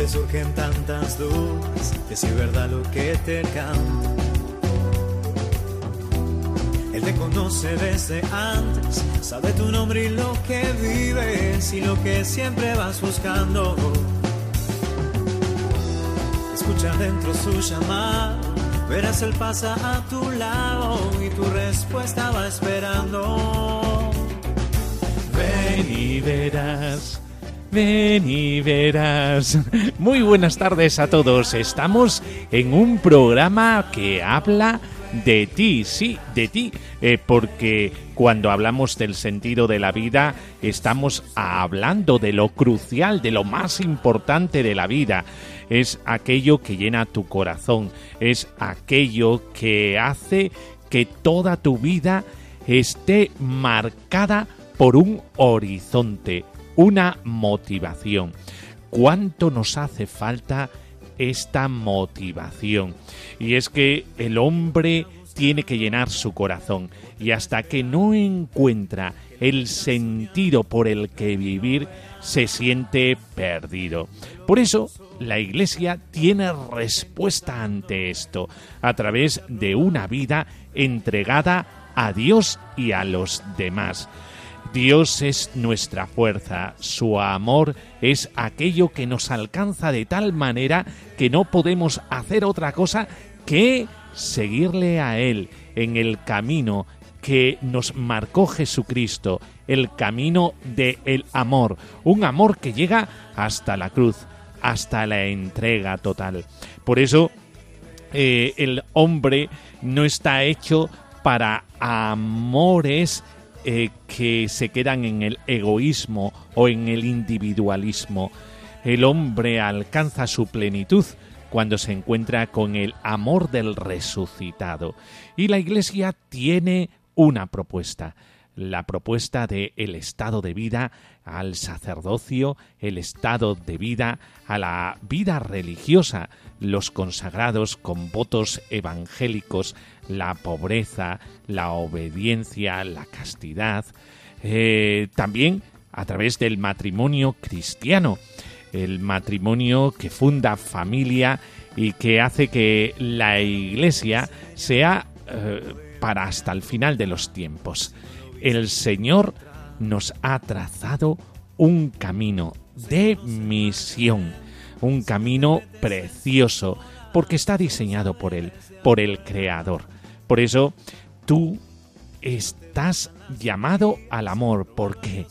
te surgen tantas dudas de si es verdad lo que te canta. Él te conoce desde antes, sabe tu nombre y lo que vives y lo que siempre vas buscando. Escucha dentro su llamada, verás él pasa a tu lado y tu respuesta va esperando. Ven y verás. Ven y verás. Muy buenas tardes a todos. Estamos en un programa que habla de ti, sí, de ti, eh, porque cuando hablamos del sentido de la vida, estamos hablando de lo crucial, de lo más importante de la vida. Es aquello que llena tu corazón, es aquello que hace que toda tu vida esté marcada por un horizonte, una motivación. ¿Cuánto nos hace falta esta motivación? Y es que el hombre tiene que llenar su corazón y hasta que no encuentra el sentido por el que vivir, se siente perdido. Por eso, la Iglesia tiene respuesta ante esto a través de una vida entregada a Dios y a los demás. Dios es nuestra fuerza, su amor es aquello que nos alcanza de tal manera que no podemos hacer otra cosa que seguirle a Él en el camino que nos marcó Jesucristo, el camino del el amor, un amor que llega hasta la cruz, hasta la entrega total. Por eso eh, el hombre no está hecho para amores eh, que se quedan en el egoísmo o en el individualismo. El hombre alcanza su plenitud cuando se encuentra con el amor del resucitado. Y la Iglesia tiene una propuesta, la propuesta de el estado de vida al sacerdocio, el estado de vida a la vida religiosa, los consagrados con votos evangélicos, la pobreza, la obediencia, la castidad, eh, también a través del matrimonio cristiano, el matrimonio que funda familia y que hace que la iglesia sea eh, para hasta el final de los tiempos. El Señor nos ha trazado un camino de misión, un camino precioso, porque está diseñado por Él, por el Creador. Por eso tú estás llamado al amor. ¿Por qué?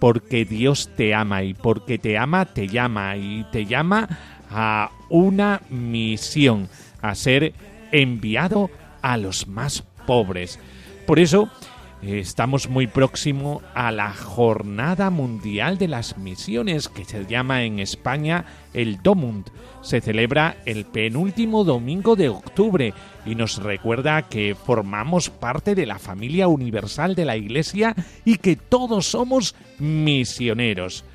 Porque Dios te ama y porque te ama te llama y te llama a una misión, a ser enviado a los más pobres. Por eso Estamos muy próximo a la Jornada Mundial de las Misiones, que se llama en España el Domund. Se celebra el penúltimo domingo de octubre y nos recuerda que formamos parte de la familia universal de la Iglesia y que todos somos misioneros.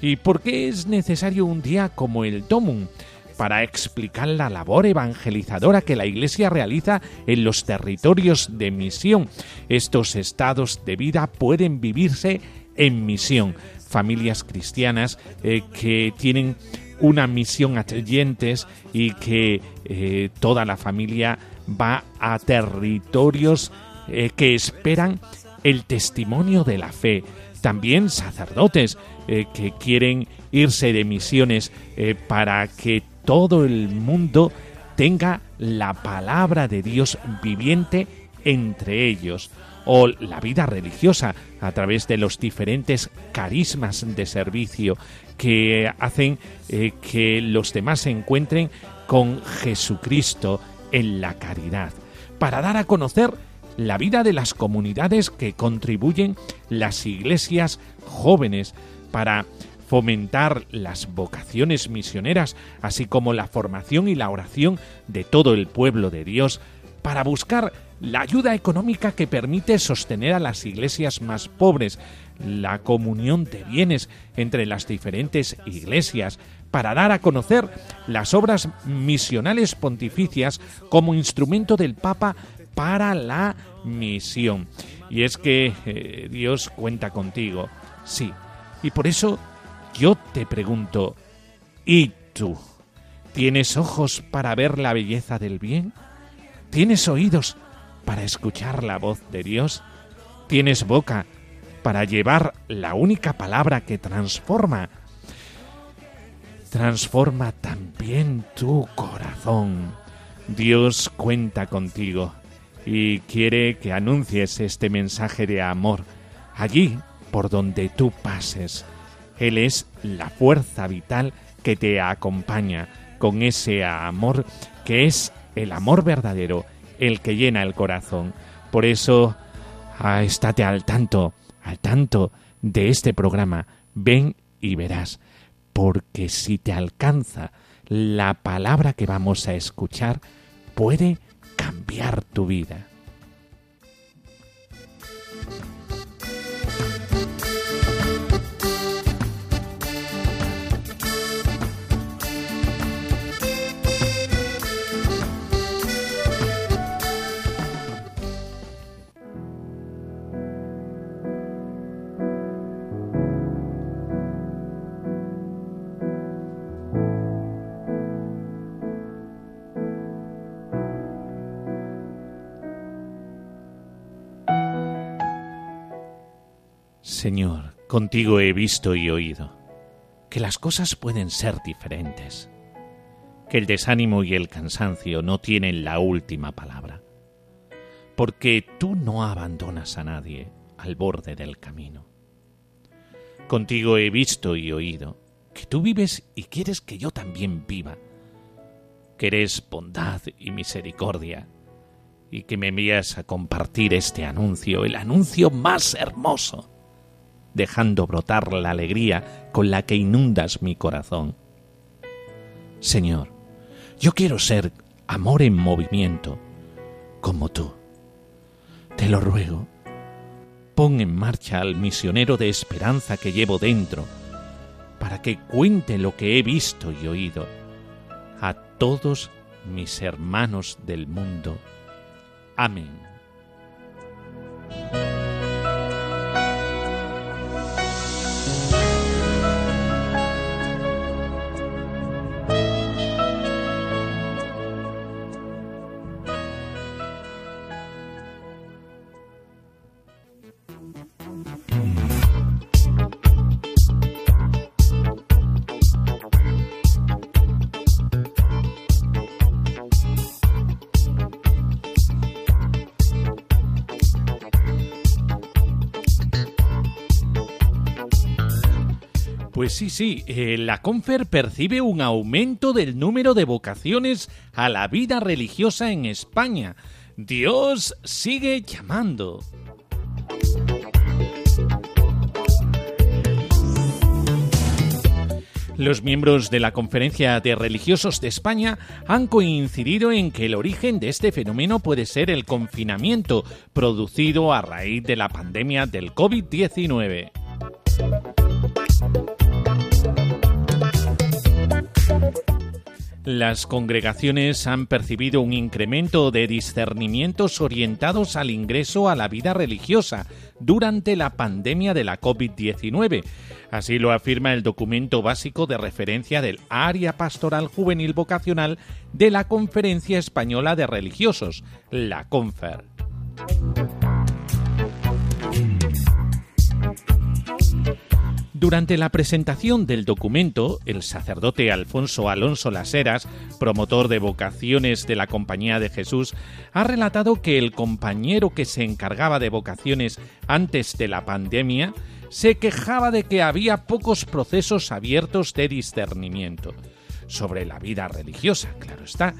¿Y por qué es necesario un día como el Domund? Para explicar la labor evangelizadora que la Iglesia realiza en los territorios de misión. Estos estados de vida pueden vivirse en misión. Familias cristianas eh, que tienen una misión atrayentes y que eh, toda la familia va a territorios eh, que esperan el testimonio de la fe. También sacerdotes que quieren irse de misiones para que todo el mundo tenga la palabra de Dios viviente entre ellos, o la vida religiosa a través de los diferentes carismas de servicio que hacen eh, que los demás se encuentren con Jesucristo en la caridad, para dar a conocer la vida de las comunidades que contribuyen las iglesias jóvenes, para fomentar las vocaciones misioneras, así como la formación y la oración de todo el pueblo de Dios, para buscar la ayuda económica que permite sostener a las iglesias más pobres, la comunión de bienes entre las diferentes iglesias, para dar a conocer las obras misionales pontificias como instrumento del Papa para la misión. Y es que eh, Dios cuenta contigo, sí. Y por eso yo te pregunto, ¿y tú? ¿Tienes ojos para ver la belleza del bien? ¿Tienes oídos para escuchar la voz de Dios? ¿Tienes boca para llevar la única palabra que transforma? Transforma también tu corazón. Dios cuenta contigo y quiere que anuncies este mensaje de amor allí por donde tú pases. Él es la fuerza vital que te acompaña con ese amor que es el amor verdadero, el que llena el corazón. Por eso, ah, estate al tanto, al tanto de este programa. Ven y verás, porque si te alcanza la palabra que vamos a escuchar, puede cambiar tu vida. Señor, contigo he visto y oído que las cosas pueden ser diferentes, que el desánimo y el cansancio no tienen la última palabra, porque tú no abandonas a nadie al borde del camino. Contigo he visto y oído que tú vives y quieres que yo también viva, que eres bondad y misericordia, y que me envías a compartir este anuncio, el anuncio más hermoso dejando brotar la alegría con la que inundas mi corazón. Señor, yo quiero ser amor en movimiento, como tú. Te lo ruego, pon en marcha al misionero de esperanza que llevo dentro, para que cuente lo que he visto y oído a todos mis hermanos del mundo. Amén. Pues sí, sí, eh, la Confer percibe un aumento del número de vocaciones a la vida religiosa en España. Dios sigue llamando. Los miembros de la Conferencia de Religiosos de España han coincidido en que el origen de este fenómeno puede ser el confinamiento producido a raíz de la pandemia del COVID-19. Las congregaciones han percibido un incremento de discernimientos orientados al ingreso a la vida religiosa durante la pandemia de la COVID-19. Así lo afirma el documento básico de referencia del Área Pastoral Juvenil Vocacional de la Conferencia Española de Religiosos, la CONFER. Durante la presentación del documento, el sacerdote Alfonso Alonso Laseras, promotor de vocaciones de la Compañía de Jesús, ha relatado que el compañero que se encargaba de vocaciones antes de la pandemia se quejaba de que había pocos procesos abiertos de discernimiento. Sobre la vida religiosa, claro está,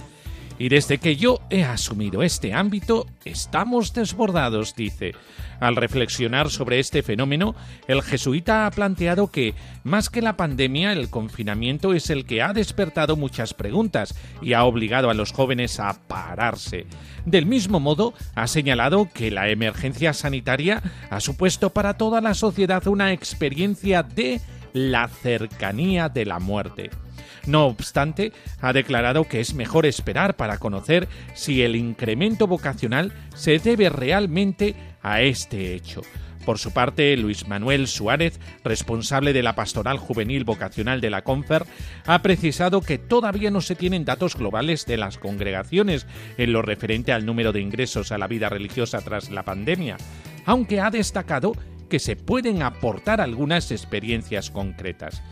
y desde que yo he asumido este ámbito, estamos desbordados, dice. Al reflexionar sobre este fenómeno, el jesuita ha planteado que, más que la pandemia, el confinamiento es el que ha despertado muchas preguntas y ha obligado a los jóvenes a pararse. Del mismo modo, ha señalado que la emergencia sanitaria ha supuesto para toda la sociedad una experiencia de la cercanía de la muerte. No obstante, ha declarado que es mejor esperar para conocer si el incremento vocacional se debe realmente a este hecho. Por su parte, Luis Manuel Suárez, responsable de la pastoral juvenil vocacional de la CONFER, ha precisado que todavía no se tienen datos globales de las congregaciones en lo referente al número de ingresos a la vida religiosa tras la pandemia, aunque ha destacado que se pueden aportar algunas experiencias concretas.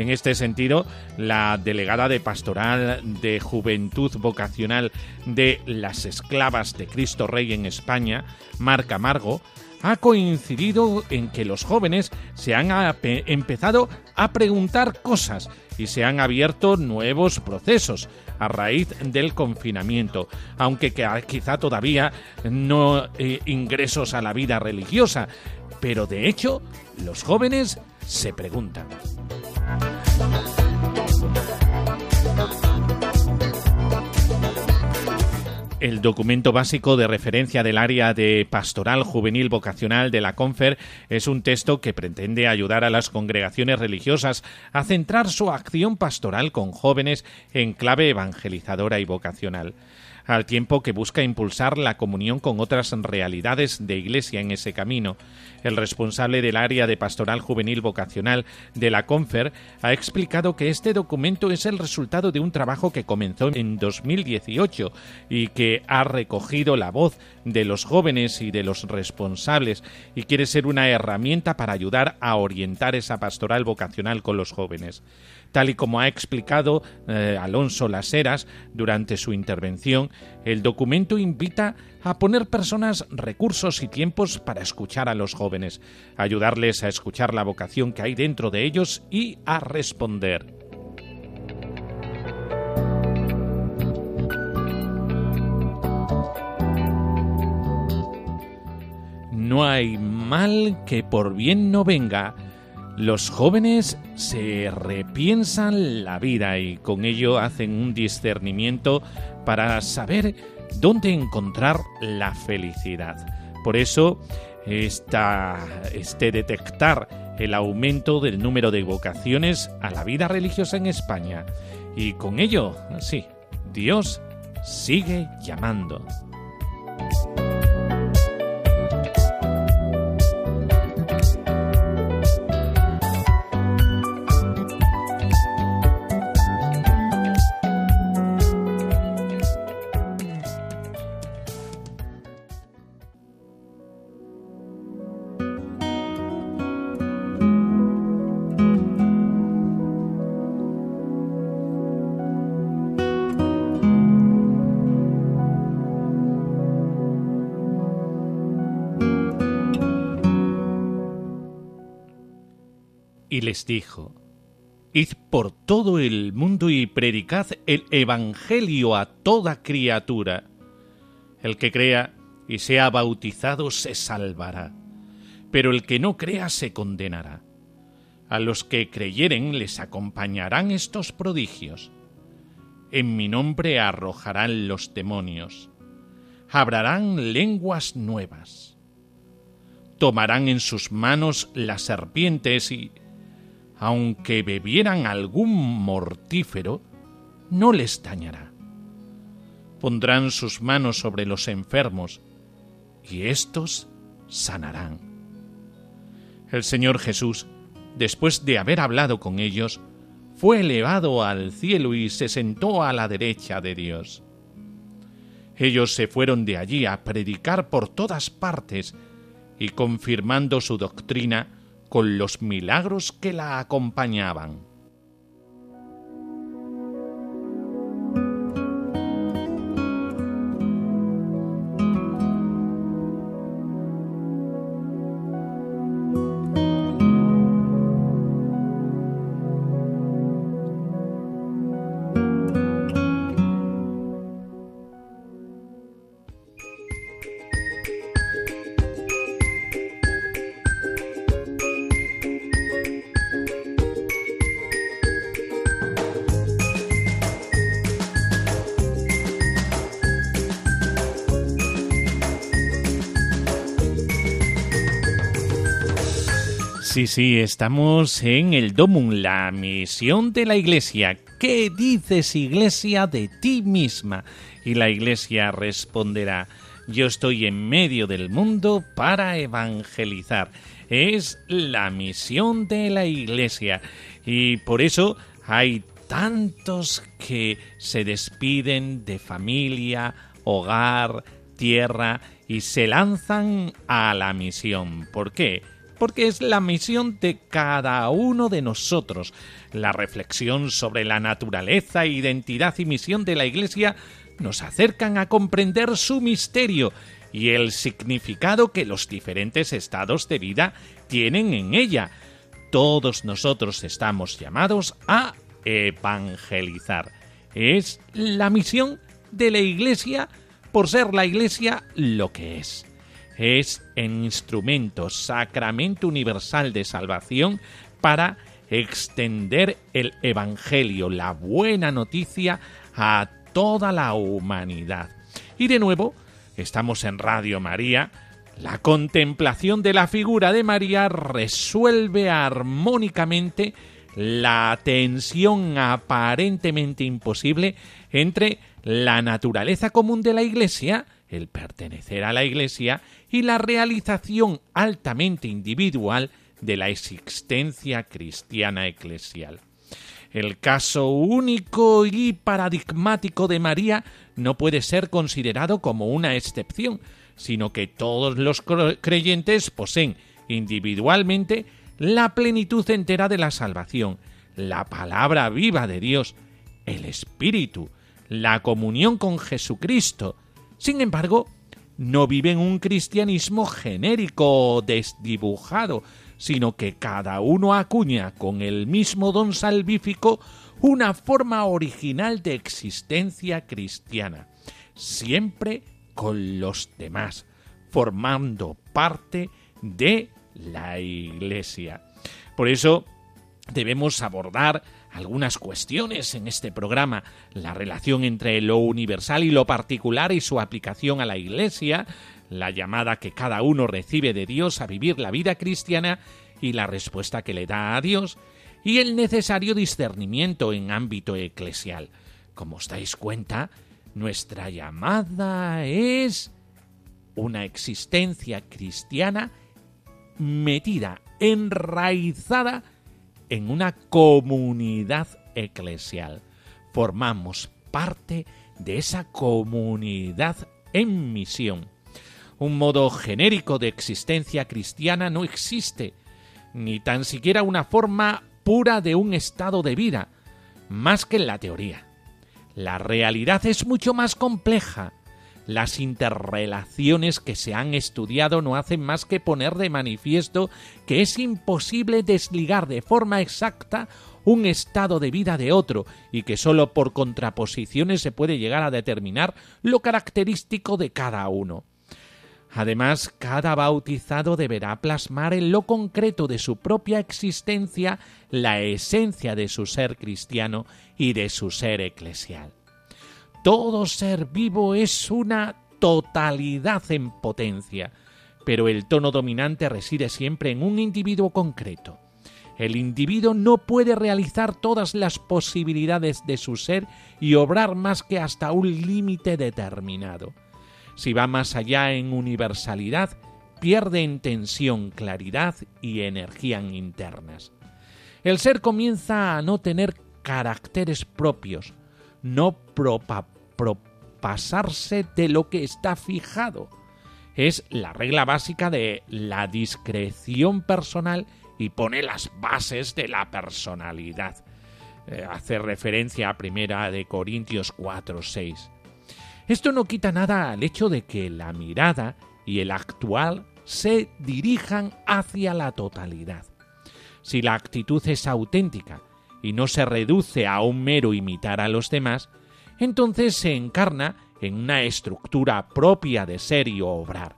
En este sentido, la delegada de Pastoral de Juventud Vocacional de las Esclavas de Cristo Rey en España, Marca Margo, ha coincidido en que los jóvenes se han empezado a preguntar cosas y se han abierto nuevos procesos a raíz del confinamiento, aunque quizá todavía no eh, ingresos a la vida religiosa, pero de hecho los jóvenes se preguntan. El documento básico de referencia del área de pastoral juvenil vocacional de la CONFER. Es un texto que pretende ayudar a las congregaciones religiosas a centrar su acción pastoral con jóvenes en clave evangelizadora y vocacional al tiempo que busca impulsar la comunión con otras realidades de Iglesia en ese camino. El responsable del área de pastoral juvenil vocacional de la CONFER ha explicado que este documento es el resultado de un trabajo que comenzó en 2018 y que ha recogido la voz de los jóvenes y de los responsables y quiere ser una herramienta para ayudar a orientar esa pastoral vocacional con los jóvenes. Tal y como ha explicado eh, Alonso Laseras durante su intervención, el documento invita a poner personas, recursos y tiempos para escuchar a los jóvenes, ayudarles a escuchar la vocación que hay dentro de ellos y a responder. No hay mal que por bien no venga, los jóvenes se repiensan la vida y con ello hacen un discernimiento para saber dónde encontrar la felicidad. Por eso, este detectar el aumento del número de vocaciones a la vida religiosa en España. Y con ello, sí, Dios sigue llamando. Les dijo, Id por todo el mundo y predicad el Evangelio a toda criatura. El que crea y sea bautizado se salvará, pero el que no crea se condenará. A los que creyeren les acompañarán estos prodigios. En mi nombre arrojarán los demonios, hablarán lenguas nuevas, tomarán en sus manos las serpientes y aunque bebieran algún mortífero, no les dañará. Pondrán sus manos sobre los enfermos, y éstos sanarán. El Señor Jesús, después de haber hablado con ellos, fue elevado al cielo y se sentó a la derecha de Dios. Ellos se fueron de allí a predicar por todas partes y confirmando su doctrina, con los milagros que la acompañaban. Sí, sí, estamos en el Domum, la misión de la Iglesia. ¿Qué dices, Iglesia, de ti misma? Y la Iglesia responderá, yo estoy en medio del mundo para evangelizar. Es la misión de la Iglesia. Y por eso hay tantos que se despiden de familia, hogar, tierra y se lanzan a la misión. ¿Por qué? Porque es la misión de cada uno de nosotros. La reflexión sobre la naturaleza, identidad y misión de la Iglesia nos acercan a comprender su misterio y el significado que los diferentes estados de vida tienen en ella. Todos nosotros estamos llamados a evangelizar. Es la misión de la Iglesia por ser la Iglesia lo que es. Es instrumento, sacramento universal de salvación para extender el Evangelio, la buena noticia, a toda la humanidad. Y de nuevo, estamos en Radio María. La contemplación de la figura de María resuelve armónicamente la tensión aparentemente imposible entre la naturaleza común de la Iglesia, el pertenecer a la Iglesia, y la realización altamente individual de la existencia cristiana eclesial. El caso único y paradigmático de María no puede ser considerado como una excepción, sino que todos los creyentes poseen individualmente la plenitud entera de la salvación, la palabra viva de Dios, el Espíritu, la comunión con Jesucristo. Sin embargo, no viven un cristianismo genérico o desdibujado, sino que cada uno acuña con el mismo don salvífico una forma original de existencia cristiana, siempre con los demás, formando parte de la Iglesia. Por eso debemos abordar algunas cuestiones en este programa, la relación entre lo universal y lo particular y su aplicación a la Iglesia, la llamada que cada uno recibe de Dios a vivir la vida cristiana y la respuesta que le da a Dios, y el necesario discernimiento en ámbito eclesial. Como os dais cuenta, nuestra llamada es una existencia cristiana metida, enraizada en una comunidad eclesial. Formamos parte de esa comunidad en misión. Un modo genérico de existencia cristiana no existe, ni tan siquiera una forma pura de un estado de vida, más que en la teoría. La realidad es mucho más compleja las interrelaciones que se han estudiado no hacen más que poner de manifiesto que es imposible desligar de forma exacta un estado de vida de otro y que sólo por contraposiciones se puede llegar a determinar lo característico de cada uno. Además, cada bautizado deberá plasmar en lo concreto de su propia existencia la esencia de su ser cristiano y de su ser eclesial. Todo ser vivo es una totalidad en potencia, pero el tono dominante reside siempre en un individuo concreto. El individuo no puede realizar todas las posibilidades de su ser y obrar más que hasta un límite determinado. Si va más allá en universalidad, pierde en tensión, claridad y energía internas. El ser comienza a no tener caracteres propios, no propasarse de lo que está fijado. Es la regla básica de la discreción personal y pone las bases de la personalidad. Eh, hace referencia a primera de Corintios 4, 6. Esto no quita nada al hecho de que la mirada y el actual se dirijan hacia la totalidad. Si la actitud es auténtica y no se reduce a un mero imitar a los demás, entonces se encarna en una estructura propia de ser y obrar.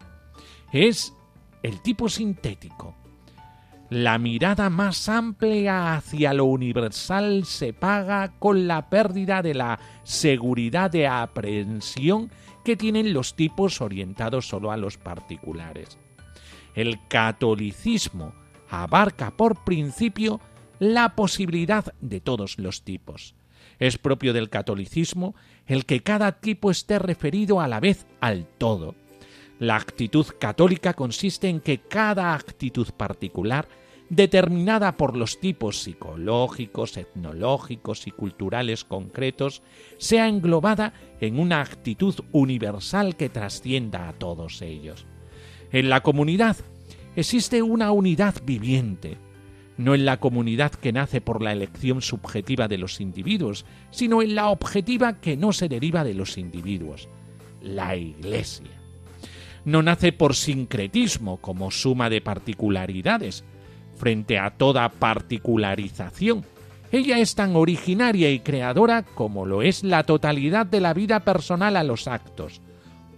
Es el tipo sintético. La mirada más amplia hacia lo universal se paga con la pérdida de la seguridad de aprehensión que tienen los tipos orientados solo a los particulares. El catolicismo abarca por principio la posibilidad de todos los tipos. Es propio del catolicismo el que cada tipo esté referido a la vez al todo. La actitud católica consiste en que cada actitud particular, determinada por los tipos psicológicos, etnológicos y culturales concretos, sea englobada en una actitud universal que trascienda a todos ellos. En la comunidad existe una unidad viviente, no en la comunidad que nace por la elección subjetiva de los individuos, sino en la objetiva que no se deriva de los individuos, la Iglesia. No nace por sincretismo como suma de particularidades, frente a toda particularización. Ella es tan originaria y creadora como lo es la totalidad de la vida personal a los actos,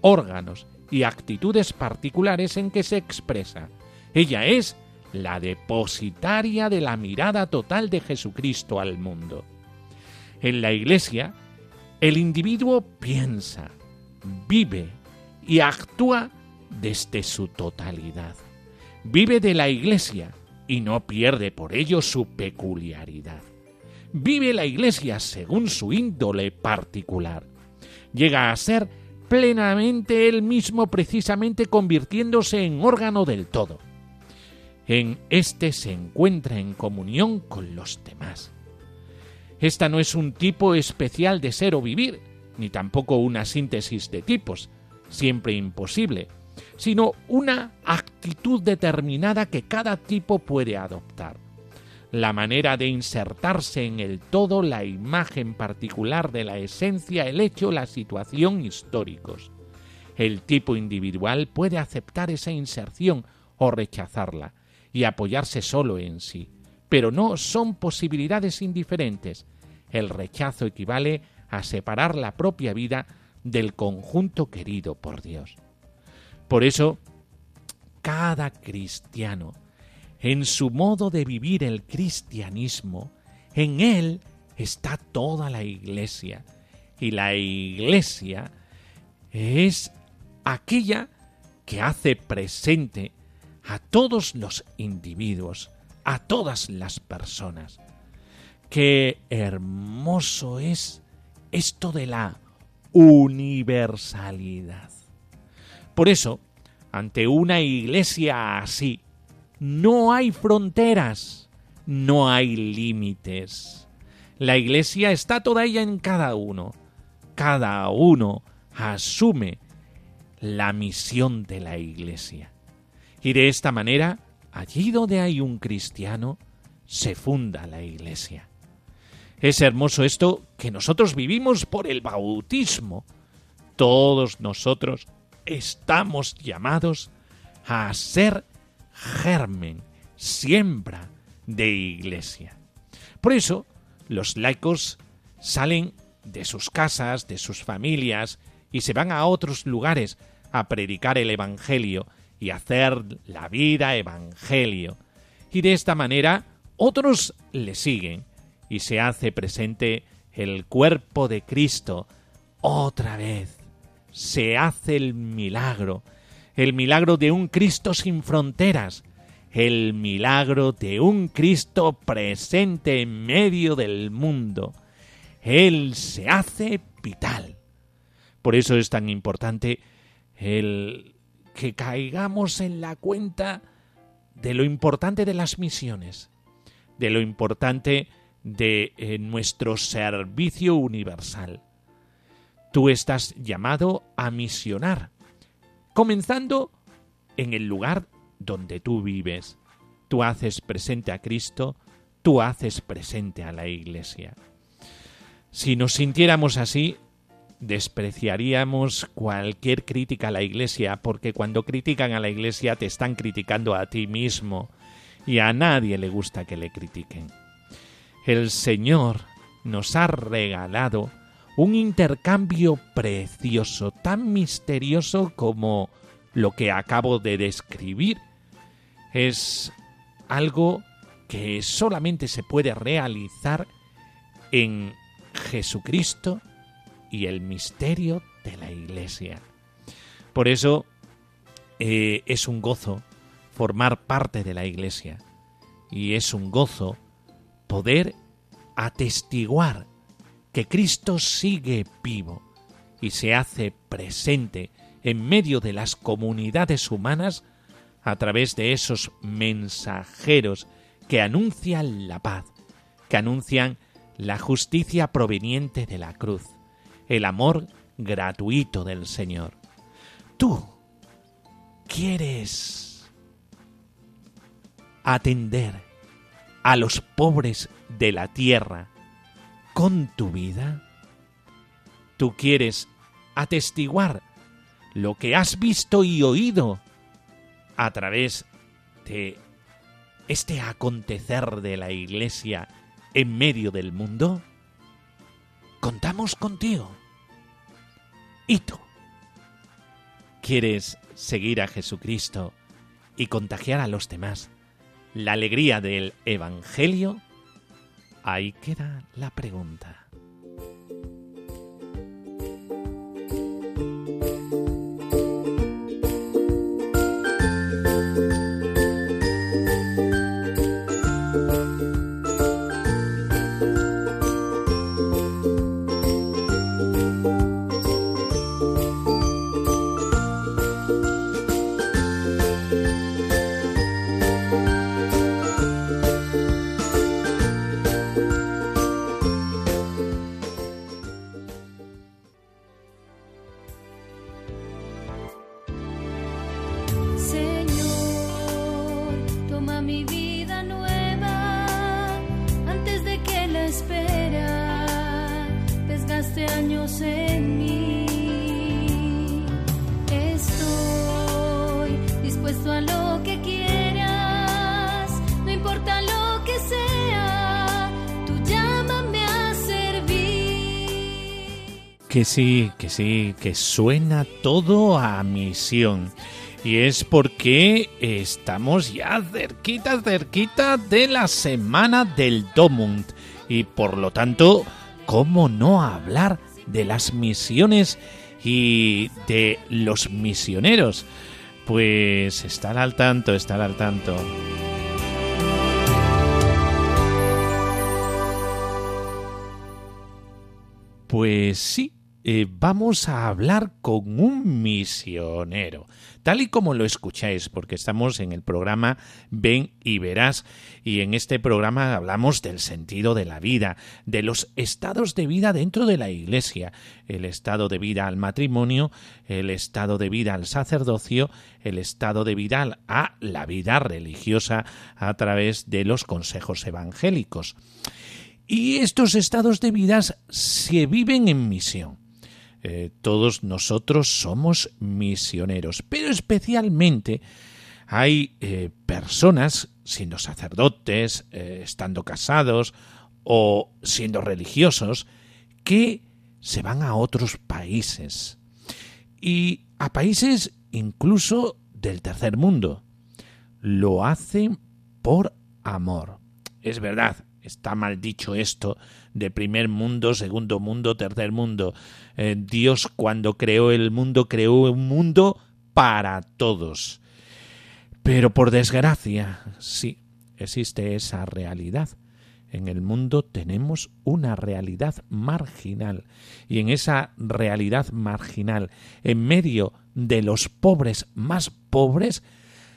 órganos y actitudes particulares en que se expresa. Ella es la depositaria de la mirada total de Jesucristo al mundo. En la Iglesia, el individuo piensa, vive y actúa desde su totalidad. Vive de la Iglesia y no pierde por ello su peculiaridad. Vive la Iglesia según su índole particular. Llega a ser plenamente él mismo precisamente convirtiéndose en órgano del todo en éste se encuentra en comunión con los demás. Esta no es un tipo especial de ser o vivir, ni tampoco una síntesis de tipos, siempre imposible, sino una actitud determinada que cada tipo puede adoptar. La manera de insertarse en el todo la imagen particular de la esencia, el hecho, la situación históricos. El tipo individual puede aceptar esa inserción o rechazarla, y apoyarse solo en sí. Pero no son posibilidades indiferentes. El rechazo equivale a separar la propia vida del conjunto querido por Dios. Por eso, cada cristiano, en su modo de vivir el cristianismo, en él está toda la iglesia. Y la iglesia es aquella que hace presente a todos los individuos, a todas las personas. Qué hermoso es esto de la universalidad. Por eso, ante una iglesia así, no hay fronteras, no hay límites. La iglesia está toda ella en cada uno. Cada uno asume la misión de la iglesia. Y de esta manera, allí donde hay un cristiano, se funda la iglesia. Es hermoso esto que nosotros vivimos por el bautismo. Todos nosotros estamos llamados a ser germen, siembra de iglesia. Por eso, los laicos salen de sus casas, de sus familias, y se van a otros lugares a predicar el Evangelio y hacer la vida evangelio. Y de esta manera otros le siguen y se hace presente el cuerpo de Cristo otra vez. Se hace el milagro, el milagro de un Cristo sin fronteras, el milagro de un Cristo presente en medio del mundo. Él se hace vital. Por eso es tan importante el que caigamos en la cuenta de lo importante de las misiones, de lo importante de eh, nuestro servicio universal. Tú estás llamado a misionar, comenzando en el lugar donde tú vives. Tú haces presente a Cristo, tú haces presente a la Iglesia. Si nos sintiéramos así, despreciaríamos cualquier crítica a la Iglesia, porque cuando critican a la Iglesia te están criticando a ti mismo, y a nadie le gusta que le critiquen. El Señor nos ha regalado un intercambio precioso, tan misterioso como lo que acabo de describir. Es algo que solamente se puede realizar en Jesucristo y el misterio de la Iglesia. Por eso eh, es un gozo formar parte de la Iglesia, y es un gozo poder atestiguar que Cristo sigue vivo y se hace presente en medio de las comunidades humanas a través de esos mensajeros que anuncian la paz, que anuncian la justicia proveniente de la cruz, el amor gratuito del Señor. Tú quieres atender a los pobres de la tierra con tu vida. Tú quieres atestiguar lo que has visto y oído a través de este acontecer de la Iglesia en medio del mundo? Contamos contigo. ¿Y tú? ¿Quieres seguir a Jesucristo y contagiar a los demás la alegría del Evangelio? Ahí queda la pregunta. Que sí, que sí, que suena todo a misión. Y es porque estamos ya cerquita, cerquita de la semana del Domund. Y por lo tanto, ¿cómo no hablar de las misiones y de los misioneros? Pues estar al tanto, estar al tanto. Pues sí, eh, vamos a hablar con un misionero, tal y como lo escucháis, porque estamos en el programa Ven y Verás, y en este programa hablamos del sentido de la vida, de los estados de vida dentro de la Iglesia, el estado de vida al matrimonio, el estado de vida al sacerdocio, el estado de vida a la vida religiosa a través de los consejos evangélicos. Y estos estados de vida se viven en misión. Eh, todos nosotros somos misioneros, pero especialmente hay eh, personas, siendo sacerdotes, eh, estando casados o siendo religiosos, que se van a otros países y a países incluso del tercer mundo. Lo hacen por amor. Es verdad, está mal dicho esto de primer mundo, segundo mundo, tercer mundo. Eh, Dios cuando creó el mundo creó un mundo para todos. Pero por desgracia, sí, existe esa realidad. En el mundo tenemos una realidad marginal y en esa realidad marginal, en medio de los pobres más pobres,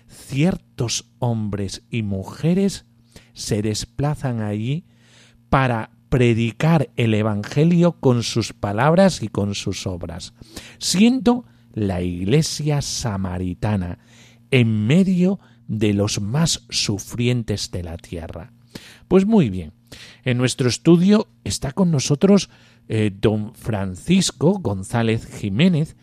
ciertos hombres y mujeres se desplazan allí para predicar el Evangelio con sus palabras y con sus obras, siendo la iglesia samaritana en medio de los más sufrientes de la tierra. Pues muy bien, en nuestro estudio está con nosotros eh, don Francisco González Jiménez,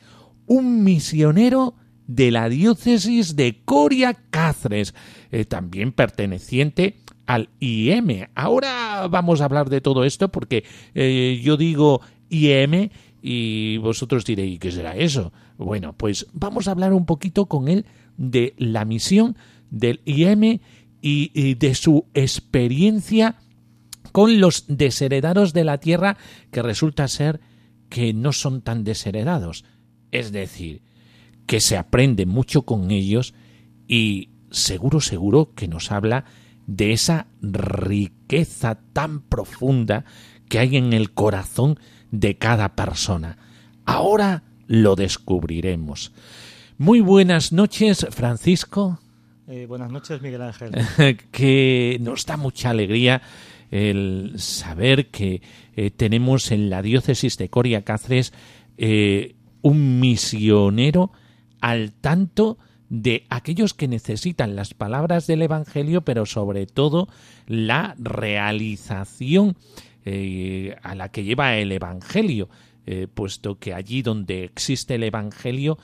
un misionero de la diócesis de Coria Cáceres, eh, también perteneciente al IM. Ahora vamos a hablar de todo esto porque eh, yo digo IM y vosotros diréis, ¿qué será eso? Bueno, pues vamos a hablar un poquito con él de la misión del IM y, de su experiencia con los desheredados de la tierra que resulta ser que no son tan desheredados. Es decir, que se aprende mucho con ellos y seguro, seguro que nos habla esa riqueza tan profunda que hay en el corazón de cada persona. Ahora lo descubriremos. Muy buenas noches, Francisco. Eh, buenas noches, Miguel Ángel. que nos da mucha alegría el saber que eh, tenemos en la diócesis de Coria Cáceres eh, un misionero al tanto de aquellos que necesitan las palabras del Evangelio, pero sobre todo la realización a la que lleva el Evangelio, puesto que allí donde existe el Evangelio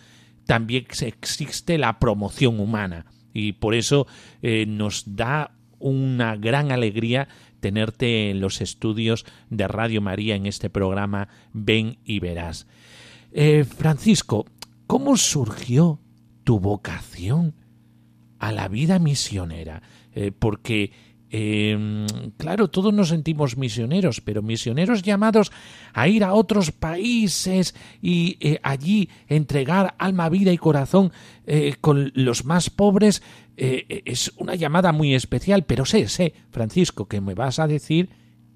también existe la promoción humana y por eso eh, nos da una gran alegría tenerte en los estudios de Radio María en este programa Ven y Verás. Eh, Francisco, ¿cómo surgió tu vocación a la vida misionera? Eh, porque eh, claro, todos nos sentimos misioneros, pero misioneros llamados a ir a otros países y eh, allí entregar alma, vida y corazón eh, con los más pobres es una llamada muy especial, pero sé, sé, Francisco, que me vas a decir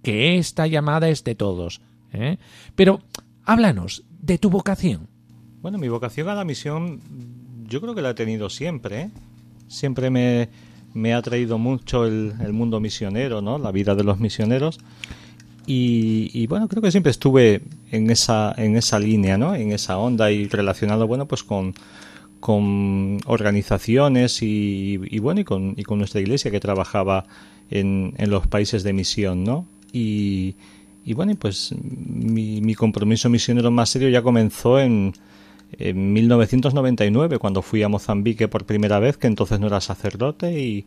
que esta llamada es de todos. Pero háblanos de tu vocación. Bueno, mi vocación a la misión yo creo que la he tenido siempre. Siempre me me ha traído mucho el, mundo misionero, ¿no? La vida de los misioneros. Y, bueno, creo que siempre estuve en esa, en esa línea, ¿no? En esa onda y relacionado, bueno, pues con, con organizaciones y, bueno, y con, y con nuestra iglesia que trabajaba en, en los países de misión, ¿no? Y, y bueno, pues mi, mi compromiso misionero más serio ya comenzó en, en 1999 cuando fui a Mozambique por primera vez, que entonces no era sacerdote y,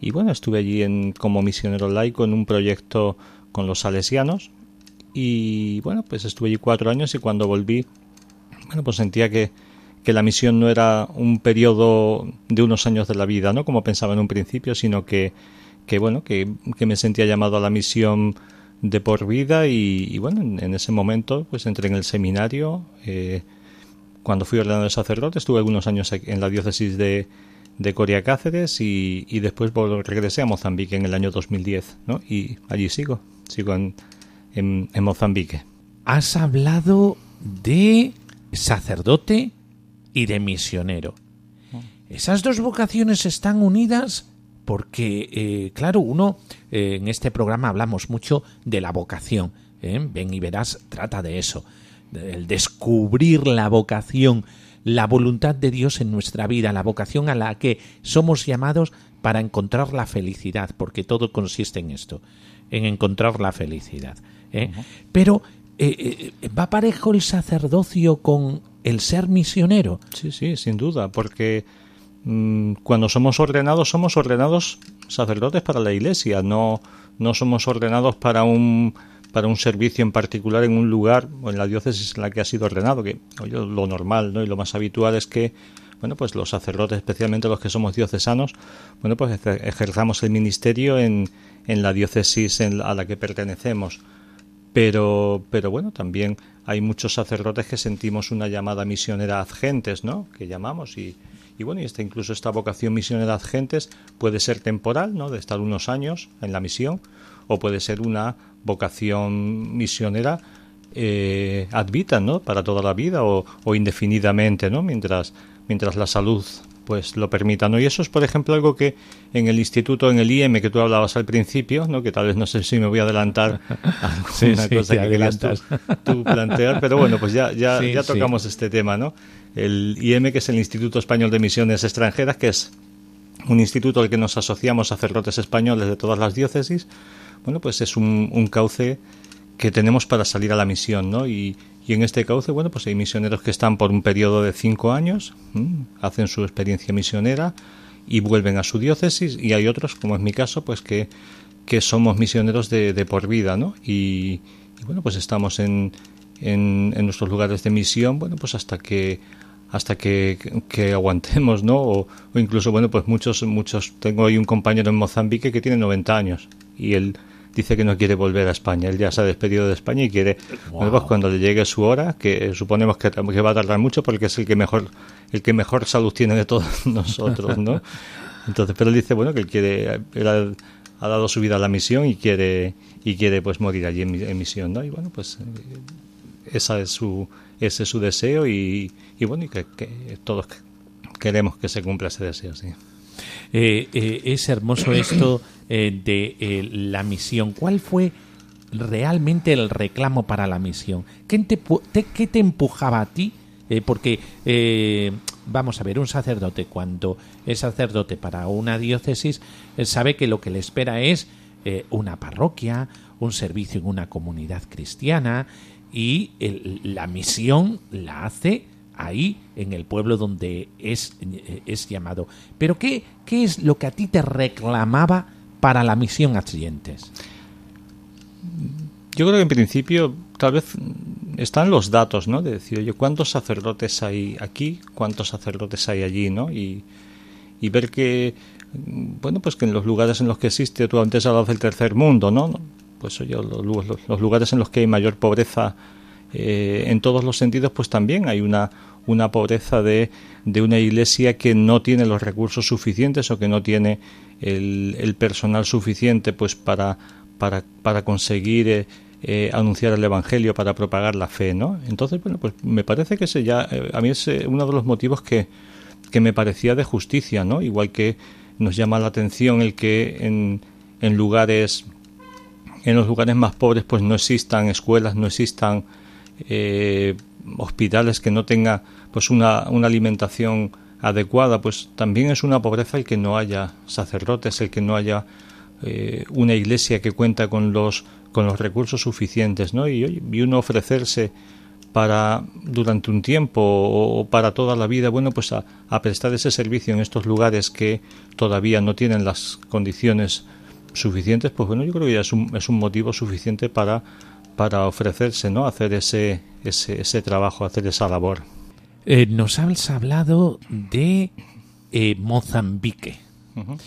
y bueno, estuve allí en, como misionero laico en un proyecto con los salesianos y bueno, pues estuve allí cuatro años y cuando volví, bueno, pues sentía que, que la misión no era un periodo de unos años de la vida, ¿no? Como pensaba en un principio, sino que, que bueno, que, que me sentía llamado a la misión de por vida y, bueno, en, ese momento pues entré en el seminario, eh, cuando fui ordenado de sacerdote, estuve algunos años en la diócesis de, de Coria Cáceres y, después regresé a Mozambique en el año 2010, ¿no? Y allí sigo, sigo en, en, Mozambique. Has hablado de sacerdote y de misionero. Esas dos vocaciones están unidas porque, eh, claro, uno, eh, en este programa hablamos mucho de la vocación. ¿eh? Ven y verás, trata de eso el descubrir la vocación, la voluntad de Dios en nuestra vida, la vocación a la que somos llamados para encontrar la felicidad, porque todo consiste en esto, en encontrar la felicidad. ¿eh? Pero eh, eh, ¿va parejo el sacerdocio con el ser misionero? Sí, sí, sin duda, porque mm, cuando somos ordenados, somos ordenados sacerdotes para la iglesia, no, no somos ordenados para un para un servicio en particular en un lugar o en la diócesis en la que ha sido ordenado, que lo normal ¿no? y lo más habitual es que bueno, pues los sacerdotes, especialmente los que somos diocesanos, bueno, pues ejerzamos el ministerio en, en la diócesis a la que pertenecemos. Pero, pero bueno, también hay muchos sacerdotes que sentimos una llamada misionera ad gentes, ¿no? Que llamamos y, y bueno, y esta, incluso esta vocación misionera ad gentes puede ser temporal, ¿no? De estar unos años en la misión, o puede ser una vocación misionera eh, ¿no? Para toda la vida o, indefinidamente, ¿no? Mientras, mientras la salud pues lo permita, ¿no? Y eso es, por ejemplo, algo que en el instituto, en el IM que tú hablabas al principio, ¿no? Que tal vez no sé si me voy a adelantar a alguna cosa que querías tú, plantear, pero bueno, pues ya, ya, ya tocamos este tema, ¿no? El IM, que es el Instituto Español de Misiones Extranjeras, que es un instituto al que nos asociamos sacerdotes españoles de todas las diócesis, bueno, pues es un, cauce que tenemos para salir a la misión, ¿no? Y, en este cauce, bueno, pues hay misioneros que están por un periodo de cinco años, hacen su experiencia misionera y vuelven a su diócesis, y hay otros, como es mi caso, pues que, somos misioneros de, de por vida, ¿no? Y, bueno, pues estamos en, en, nuestros lugares de misión, bueno, pues hasta que hasta que, aguantemos, ¿no? O, o, incluso, bueno, pues muchos, muchos, tengo ahí un compañero en Mozambique que tiene 90 años y él dice que no quiere volver a España. Él ya se ha despedido de España y quiere, pues cuando le llegue su hora, que suponemos que, va a tardar mucho porque es el que mejor, el que mejor salud tiene de todos nosotros, ¿no? Entonces, pero él dice, bueno, que él quiere, él ha, ha dado su vida a la misión y quiere, y quiere pues morir allí en, misión, ¿no? Y bueno, pues eh, esa es su, ese es su deseo y, y bueno, y que, que, todos queremos que se cumpla ese deseo, sí. Eh, eh, es hermoso esto eh, de eh, la misión. ¿Cuál fue realmente el reclamo para la misión? ¿Qué te, te, qué te empujaba a ti? Eh, porque, eh, vamos a ver, un sacerdote cuando es sacerdote para una diócesis sabe que lo que le espera es una parroquia, un servicio en una comunidad cristiana y la misión la hace ahí en el pueblo donde es, es llamado. Pero ¿qué, ¿qué es lo que a ti te reclamaba para la misión a siguientes? Yo creo que en principio tal vez están los datos, ¿no? De decir, oye, ¿cuántos sacerdotes hay aquí? ¿Cuántos sacerdotes hay allí, no? Y, ver que, bueno, pues que en los lugares en los que existe, tú antes hablabas del tercer mundo, ¿no? Pues oye, los, los lugares en los que hay mayor pobreza eh, en todos los sentidos, pues también hay una, una pobreza de, de, una iglesia que no tiene los recursos suficientes o que no tiene el, personal suficiente pues para, para, para conseguir eh, eh, anunciar el evangelio para propagar la fe, ¿no? Entonces, bueno, pues me parece que ese ya eh, a mí es uno de los motivos que, que me parecía de justicia, ¿no? Igual que nos llama la atención el que en, en lugares en los lugares más pobres pues no existan escuelas, no existan eh, hospitales que no tenga pues una, una alimentación adecuada, pues también es una pobreza el que no haya sacerdotes, el que no haya eh, una iglesia que cuenta con los con los recursos suficientes, ¿no? Y, y uno ofrecerse para durante un tiempo o para toda la vida, bueno, pues a, a, prestar ese servicio en estos lugares que todavía no tienen las condiciones suficientes, pues bueno, yo creo que ya es un, es un motivo suficiente para, para ofrecerse, ¿no? Hacer ese, ese, ese trabajo, hacer esa labor. Eh, nos has hablado de eh, Mozambique. Uh -huh.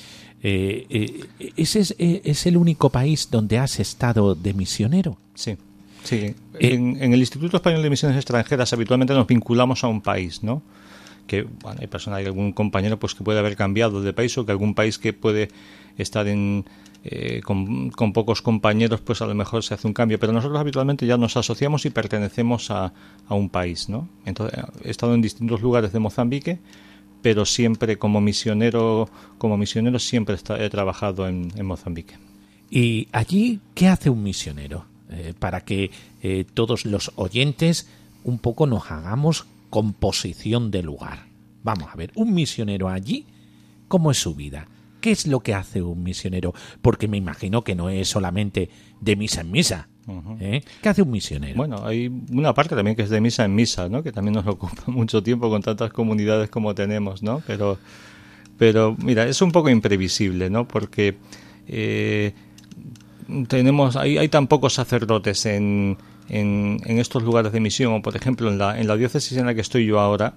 Eh, eh, ¿Ese es, eh, es, el único país donde has estado de misionero? Sí. Sí, en, en, el Instituto Español de Misiones Extranjeras habitualmente nos vinculamos a un país, ¿no? Que bueno, hay personas, hay algún compañero pues que puede haber cambiado de país o que algún país que puede estar en, eh, con, pocos compañeros, pues a lo mejor se hace un cambio. Pero nosotros habitualmente ya nos asociamos y pertenecemos a, un país, ¿no? Entonces, he estado en distintos lugares de Mozambique, pero siempre como misionero, como misionero siempre he trabajado en, en, Mozambique. ¿Y allí qué hace un misionero? Eh, para que eh, todos los oyentes un poco nos hagamos composición de lugar. Vamos a ver, un misionero allí, ¿cómo es su vida? ¿Qué es lo que hace un misionero? Porque me imagino que no es solamente de misa en misa. ¿eh? ¿Qué hace un misionero? Bueno, hay una parte también que es de misa en misa, ¿no? Que también nos ocupa mucho tiempo con tantas comunidades como tenemos, ¿no? Pero, pero mira, es un poco imprevisible, ¿no? Porque eh, tenemos, hay, hay tan pocos sacerdotes en, en, en, estos lugares de misión, o por ejemplo en la, en la diócesis en la que estoy yo ahora,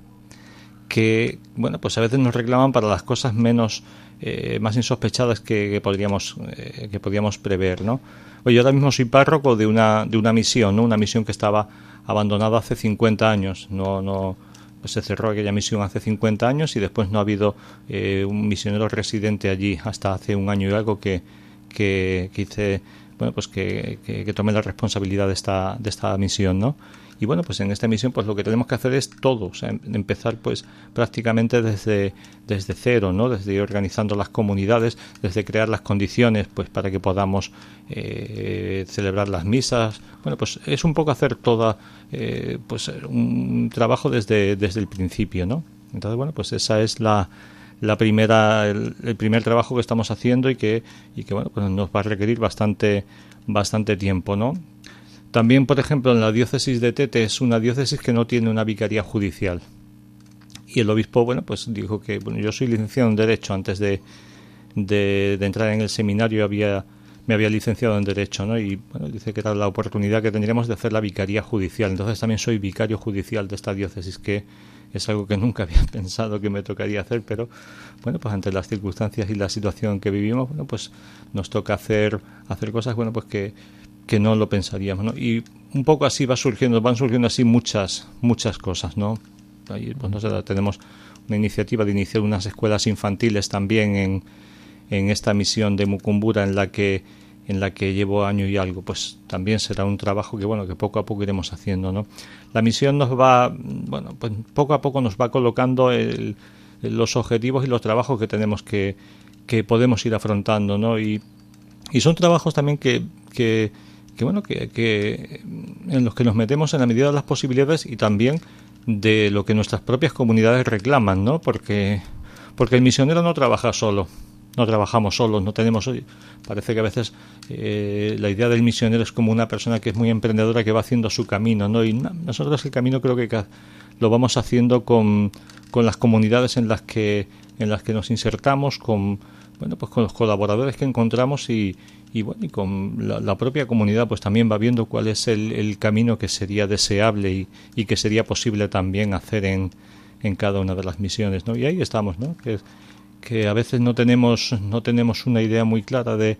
que, bueno, pues a veces nos reclaman para las cosas menos, eh, más insospechadas que, que podríamos, eh, que podríamos prever, ¿no? Oye, yo ahora mismo soy párroco de una, de una misión, ¿no? Una misión que estaba abandonada hace 50 años, no, no, se cerró aquella misión hace 50 años y después no ha habido eh, un misionero residente allí hasta hace un año y algo que, que, que hice, bueno, pues que, que, que tomé la responsabilidad de esta, de esta misión, ¿no? Y bueno, pues en esta misión pues lo que tenemos que hacer es todo, o sea, empezar pues prácticamente desde, desde cero, ¿no? Desde ir organizando las comunidades, desde crear las condiciones pues para que podamos eh, celebrar las misas. Bueno, pues es un poco hacer toda eh, pues un trabajo desde, desde el principio, ¿no? Entonces, bueno, pues esa es la, la primera el, el, primer trabajo que estamos haciendo y que y que bueno pues nos va a requerir bastante bastante tiempo no también por ejemplo en la diócesis de Tete es una diócesis que no tiene una vicaría judicial y el obispo bueno pues dijo que bueno yo soy licenciado en derecho antes de de, entrar en el seminario había me había licenciado en Derecho, ¿no? Y bueno, dice que era la oportunidad que tendríamos de hacer la vicaría judicial. Entonces también soy vicario judicial de esta diócesis, que es algo que nunca había pensado que me tocaría hacer, pero bueno, pues ante las circunstancias y la situación que vivimos, bueno, pues nos toca hacer, hacer cosas, bueno, pues que, que no lo pensaríamos. Y un poco así va surgiendo, van surgiendo así muchas, muchas cosas, ¿no? Pues tenemos una iniciativa de iniciar unas escuelas infantiles también en, en esta misión de Mucumbura en la que en la que llevo año y algo, pues también será un trabajo que bueno que poco a poco iremos haciendo, ¿no? La misión nos va, bueno, pues poco a poco nos va colocando los objetivos y los trabajos que tenemos que, que podemos ir afrontando, ¿no? Y, y son trabajos también que, que bueno que, que en los que nos metemos en la medida de las posibilidades y también de lo que nuestras propias comunidades reclaman, ¿no? Porque porque el misionero no trabaja solo no trabajamos solos, no tenemos... Parece que a veces eh, la idea del misionero es como una persona que es muy emprendedora que va haciendo su camino, ¿no? Y nosotros el camino creo que lo vamos haciendo con, con las comunidades en las que en las que nos insertamos, con bueno pues con los colaboradores que encontramos y, y bueno y con la, propia comunidad pues también va viendo cuál es el, camino que sería deseable y, y, que sería posible también hacer en, en cada una de las misiones, ¿no? Y ahí estamos, ¿no? Que, que a veces no tenemos, no tenemos una idea muy clara de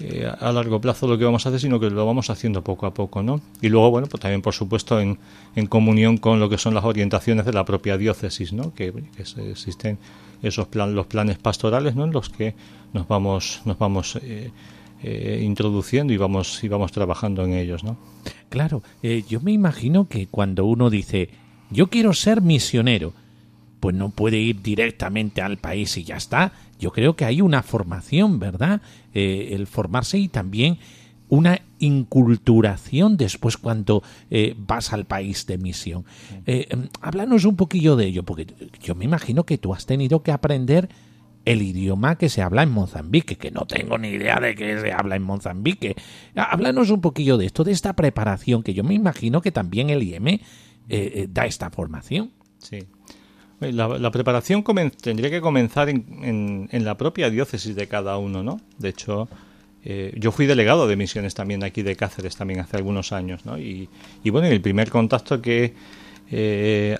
eh, a largo plazo lo que vamos a hacer, sino que lo vamos haciendo poco a poco, ¿no? Y luego, bueno, pues también, por supuesto, en, en comunión con lo que son las orientaciones de la propia diócesis, ¿no? Que, existen esos plan, los planes pastorales, ¿no? En los que nos vamos, nos vamos eh, eh, introduciendo y vamos, y vamos trabajando en ellos, ¿no? Claro, yo me imagino que cuando uno dice, yo quiero ser misionero, pues no puede ir directamente al país y ya está. Yo creo que hay una formación, ¿verdad? Eh, el formarse y también una inculturación después cuando eh, vas al país de misión. Eh, em, háblanos un poquillo de ello, porque yo me imagino que tú has tenido que aprender el idioma que se habla en Mozambique, que no tengo ni idea de qué se habla en Mozambique. Háblanos un poquillo de esto, de esta preparación, que yo me imagino que también el IEM da esta formación. Sí. La, preparación tendría que comenzar en, en, la propia diócesis de cada uno, ¿no? De hecho, eh, yo fui delegado de misiones también aquí de Cáceres también hace algunos años, ¿no? Y, bueno, el primer contacto que eh,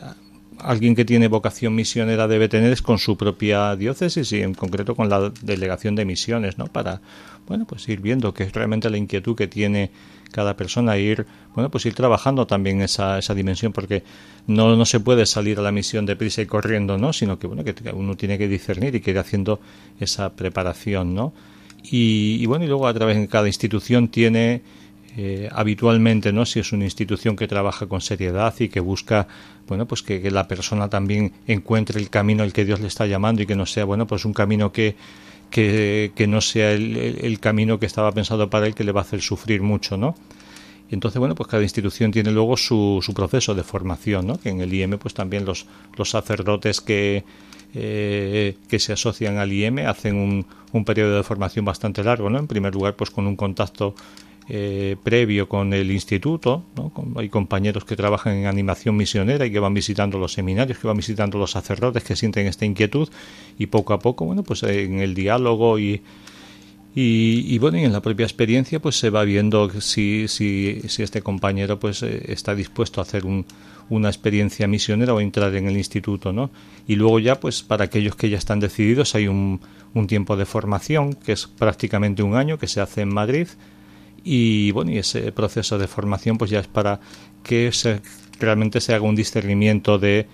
alguien que tiene vocación misionera debe tener es con su propia diócesis y en concreto con la delegación de misiones, ¿no? Para, bueno, pues ir viendo qué es realmente la inquietud que tiene cada persona ir, bueno, pues ir trabajando también esa, esa dimensión, porque no, no se puede salir a la misión deprisa y corriendo, ¿no? Sino que, bueno, que uno tiene que discernir y que ir haciendo esa preparación, ¿no? Y, bueno, y luego a través de cada institución tiene eh, habitualmente, ¿no? Si es una institución que trabaja con seriedad y que busca, bueno, pues que, la persona también encuentre el camino al que Dios le está llamando y que no sea, bueno, pues un camino que, que, no sea el, camino que estaba pensado para él que le va a hacer sufrir mucho, ¿no? Entonces, bueno, pues cada institución tiene luego su, su proceso de formación, ¿no? Que en el IEM, pues también los, los sacerdotes que, eh, que se asocian al IEM hacen un, un periodo de formación bastante largo, ¿no? En primer lugar, pues con un contacto eh, previo con el instituto. ¿no? Hay compañeros que trabajan en animación misionera y que van visitando los seminarios, que van visitando los sacerdotes que sienten esta inquietud y poco a poco, bueno, pues en el diálogo y, y, bueno, y en la propia experiencia pues se va viendo si, si, si este compañero pues eh, está dispuesto a hacer un, una experiencia misionera o entrar en el instituto, ¿no? Y luego ya pues para aquellos que ya están decididos hay un, un tiempo de formación que es prácticamente un año que se hace en Madrid y bueno y ese proceso de formación pues ya es para que se, realmente se haga un discernimiento de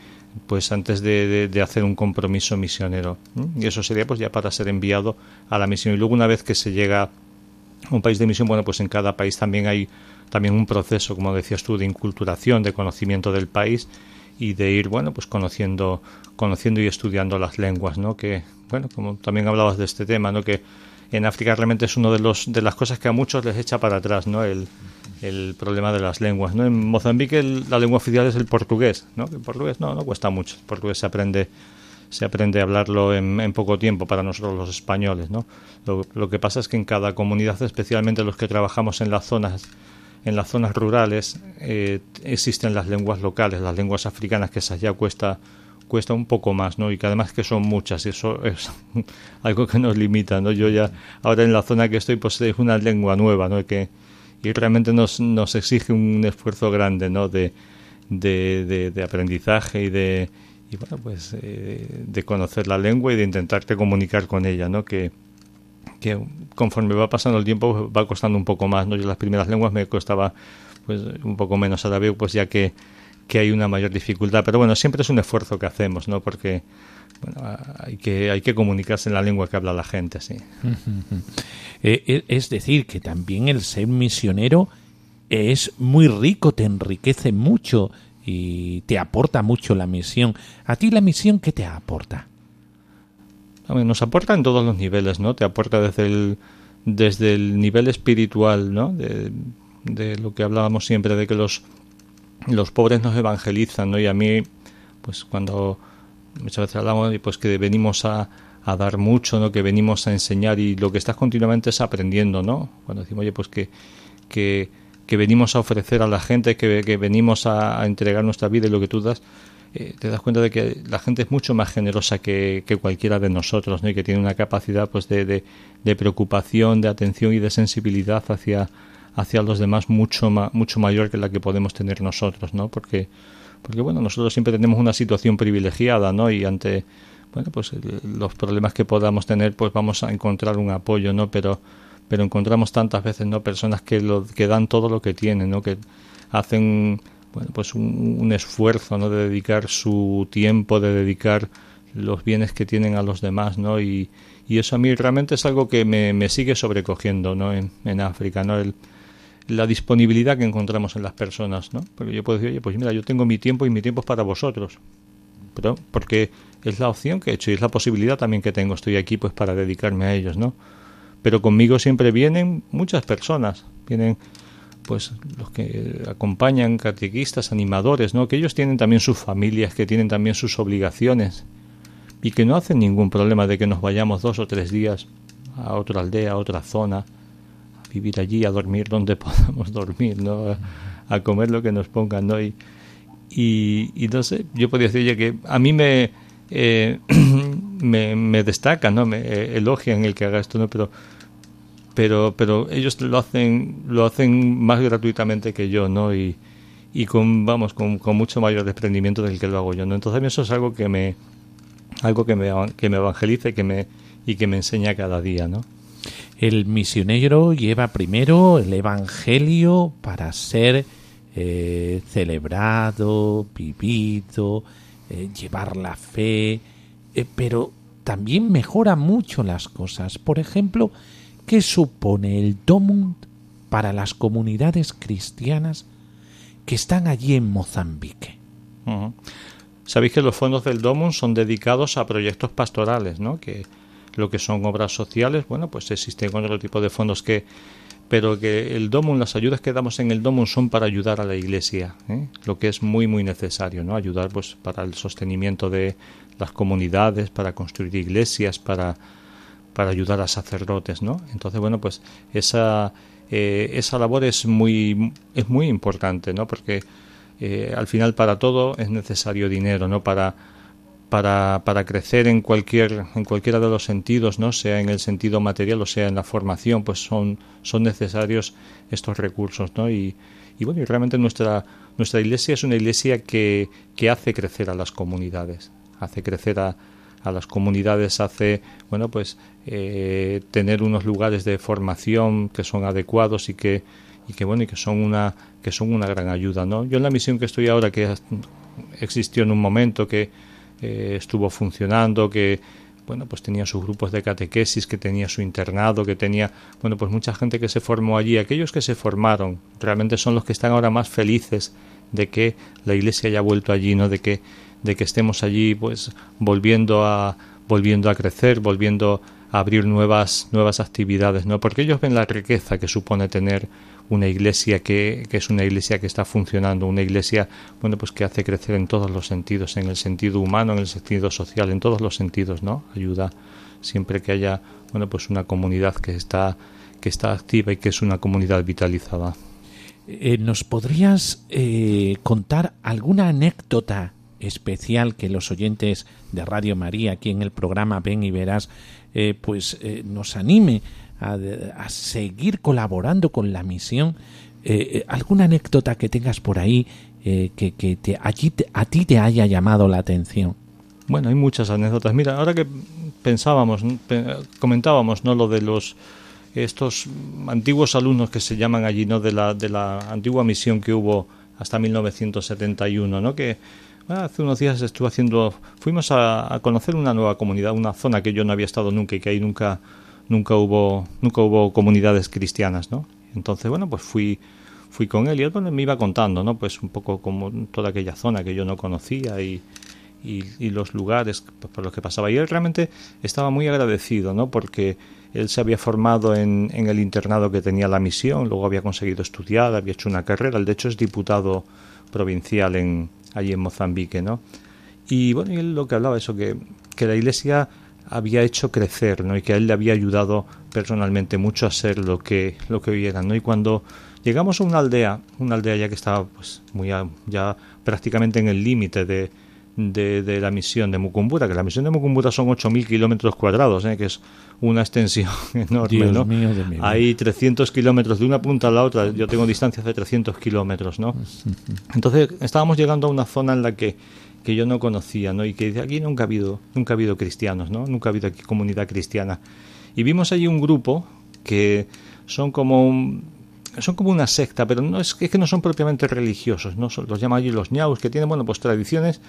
pues antes de, de, hacer un compromiso misionero y eso sería pues ya para ser enviado a la misión. Y luego una vez que se llega a un país de misión bueno pues en cada país también hay también un proceso como decías tú de inculturación de conocimiento del país y de ir bueno pues conociendo conociendo y estudiando las lenguas no que bueno como también hablabas de este tema no que en África realmente es uno de los de las cosas que a muchos les echa para atrás, ¿no? El, el problema de las lenguas, ¿no? En Mozambique la lengua oficial es el portugués, ¿no? El portugués no, no cuesta mucho. El portugués se aprende se aprende a hablarlo en, poco tiempo para nosotros los españoles, ¿no? Lo, que pasa es que en cada comunidad, especialmente los que trabajamos en las zonas en las zonas rurales, eh, existen las lenguas locales, las lenguas africanas que esas ya cuesta cuesta un poco más, ¿no? Y que además que son muchas, y eso es algo que nos limita, ¿no? Yo ya, ahora en la zona que estoy, pues es una lengua nueva, ¿no? Que, y realmente nos, nos exige un esfuerzo grande, ¿no? De, de, de, aprendizaje y de, y bueno, pues eh, de conocer la lengua y de intentarte comunicar con ella, ¿no? Que, que conforme va pasando el tiempo va costando un poco más, ¿no? Yo las primeras lenguas me costaba pues un poco menos, veo pues ya que que hay una mayor dificultad. Pero bueno, siempre es un esfuerzo que hacemos, ¿no? Porque bueno, hay que, hay que comunicarse en la lengua que habla la gente, sí. Eh, eh, es decir, que también el ser misionero es muy rico, te enriquece mucho y te aporta mucho la misión. ¿A ti la misión qué te aporta? Nos aporta en todos los niveles, ¿no? Te aporta desde el, desde el nivel espiritual, ¿no? De, de lo que hablábamos siempre, de que los, los pobres nos evangelizan, ¿no? Y a mí, pues cuando muchas veces hablamos pues que venimos a, a dar mucho, ¿no? Que venimos a enseñar y lo que estás continuamente es aprendiendo, ¿no? Cuando decimos, oye, pues que, que, que venimos a ofrecer a la gente, que, que venimos a, entregar nuestra vida y lo que tú das, eh, te das cuenta de que la gente es mucho más generosa que, que cualquiera de nosotros, ¿no? Y que tiene una capacidad, pues, de, de, de preocupación, de atención y de sensibilidad hacia hacia los demás mucho mucho mayor que la que podemos tener nosotros, ¿no? Porque porque bueno, nosotros siempre tenemos una situación privilegiada, ¿no? Y ante bueno, pues los problemas que podamos tener, pues vamos a encontrar un apoyo, ¿no? Pero pero encontramos tantas veces, ¿no? Personas que lo que dan todo lo que tienen, ¿no? Que hacen bueno, pues un, esfuerzo, ¿no? De dedicar su tiempo, de dedicar los bienes que tienen a los demás, ¿no? Y, y eso a mí realmente es algo que me, me sigue sobrecogiendo, ¿no? En, en África, ¿no? El, la disponibilidad que encontramos en las personas, ¿no? Porque yo puedo decir, oye, pues mira, yo tengo mi tiempo y mi tiempo es para vosotros. Pero porque es la opción que he hecho y es la posibilidad también que tengo. Estoy aquí pues para dedicarme a ellos, ¿no? Pero conmigo siempre vienen muchas personas. Vienen pues los que acompañan catequistas, animadores, ¿no? Que ellos tienen también sus familias, que tienen también sus obligaciones y que no hacen ningún problema de que nos vayamos dos o tres días a otra aldea, a otra zona, vivir allí, a dormir donde podamos dormir, ¿no? A, comer lo que nos pongan, ¿no? Y, y, no sé, yo podría decir que a mí me, eh, me, me, destacan, ¿no? Me eh, elogian el que haga esto, ¿no? Pero, pero, pero ellos lo hacen, lo hacen más gratuitamente que yo, ¿no? Y, y con, vamos, con, con mucho mayor desprendimiento del que lo hago yo, ¿no? Entonces a mí eso es algo que me, algo que me, que me evangeliza y que me, y que me enseña cada día, ¿no? El misionero lleva primero el Evangelio para ser eh, celebrado, vivido, eh, llevar la fe, eh, pero también mejora mucho las cosas. Por ejemplo, ¿qué supone el Domund para las comunidades cristianas que están allí en Mozambique? Sabéis que los fondos del Domund son dedicados a proyectos pastorales, ¿no? Que lo que son obras sociales, bueno, pues existen otro tipo de fondos que pero que el DOMUN, las ayudas que damos en el DOMUN son para ayudar a la iglesia, ¿eh? lo que es muy muy necesario, ¿no? Ayudar pues para el sostenimiento de las comunidades, para construir iglesias, para para ayudar a sacerdotes, ¿no? Entonces, bueno, pues esa eh, esa labor es muy es muy importante, ¿no? Porque eh, al final para todo es necesario dinero, ¿no? Para para, para crecer en cualquier en cualquiera de los sentidos no sea en el sentido material o sea en la formación pues son son necesarios estos recursos no y, y bueno y realmente nuestra nuestra iglesia es una iglesia que, que hace crecer a las comunidades hace crecer a, a las comunidades hace bueno pues eh, tener unos lugares de formación que son adecuados y que y que bueno y que son una que son una gran ayuda no yo en la misión que estoy ahora que existió en un momento que estuvo funcionando, que bueno, pues tenía sus grupos de catequesis, que tenía su internado, que tenía, bueno, pues mucha gente que se formó allí. Aquellos que se formaron realmente son los que están ahora más felices de que la iglesia haya vuelto allí, ¿no? De que, de que estemos allí, pues, volviendo a, volviendo a crecer, volviendo a abrir nuevas, nuevas actividades, ¿no? Porque ellos ven la riqueza que supone tener una iglesia que, que, es una iglesia que está funcionando, una iglesia bueno pues que hace crecer en todos los sentidos, en el sentido humano, en el sentido social, en todos los sentidos, ¿no? Ayuda siempre que haya bueno pues una comunidad que está que está activa y que es una comunidad vitalizada. Eh, ¿Nos podrías eh, contar alguna anécdota especial que los oyentes de Radio María aquí en el programa Ven y Verás eh, pues nos anime a, seguir colaborando con la misión. Eh, eh, ¿Alguna anécdota que tengas por ahí eh, que, que te, allí a ti te haya llamado la atención? Bueno, hay muchas anécdotas. Mira, ahora que pensábamos, comentábamos, ¿no? Lo de los estos antiguos alumnos que se llaman allí, ¿no? De la, de la antigua misión que hubo hasta 1971, ¿no? Que hace unos días estuve haciendo, fuimos a, conocer una nueva comunidad, una zona que yo no había estado nunca y que ahí nunca, nunca hubo, nunca hubo comunidades cristianas, ¿no? Entonces, bueno, pues fui, fui con él y él me iba contando, ¿no? Pues un poco como toda aquella zona que yo no conocía y, y, los lugares por los que pasaba. Y él realmente estaba muy agradecido, ¿no? Porque él se había formado en, el internado que tenía la misión, luego había conseguido estudiar, había hecho una carrera, de hecho es diputado provincial en, allí en Mozambique, ¿no? Y bueno, y él lo que hablaba eso, que, que la iglesia había hecho crecer, ¿no? Y que a él le había ayudado personalmente mucho a ser lo que, lo que hoy ¿no? Y cuando llegamos a una aldea, una aldea ya que estaba pues muy ya prácticamente en el límite de, de, la misión de Mucumbura, que la misión de Mucumbura son 8.000 kilómetros cuadrados, ¿eh? que es una extensión enorme, ¿no? Hay 300 kilómetros de una punta a la otra, yo tengo distancias de 300 kilómetros, ¿no? Entonces estábamos llegando a una zona en la que, que yo no conocía, ¿no? Y que aquí nunca ha habido, nunca ha habido cristianos, ¿no? Nunca ha habido aquí comunidad cristiana. Y vimos allí un grupo que son como un, son como una secta, pero no es, es que no son propiamente religiosos, ¿no? Los llaman allí los ñaus, que tienen, bueno, pues tradiciones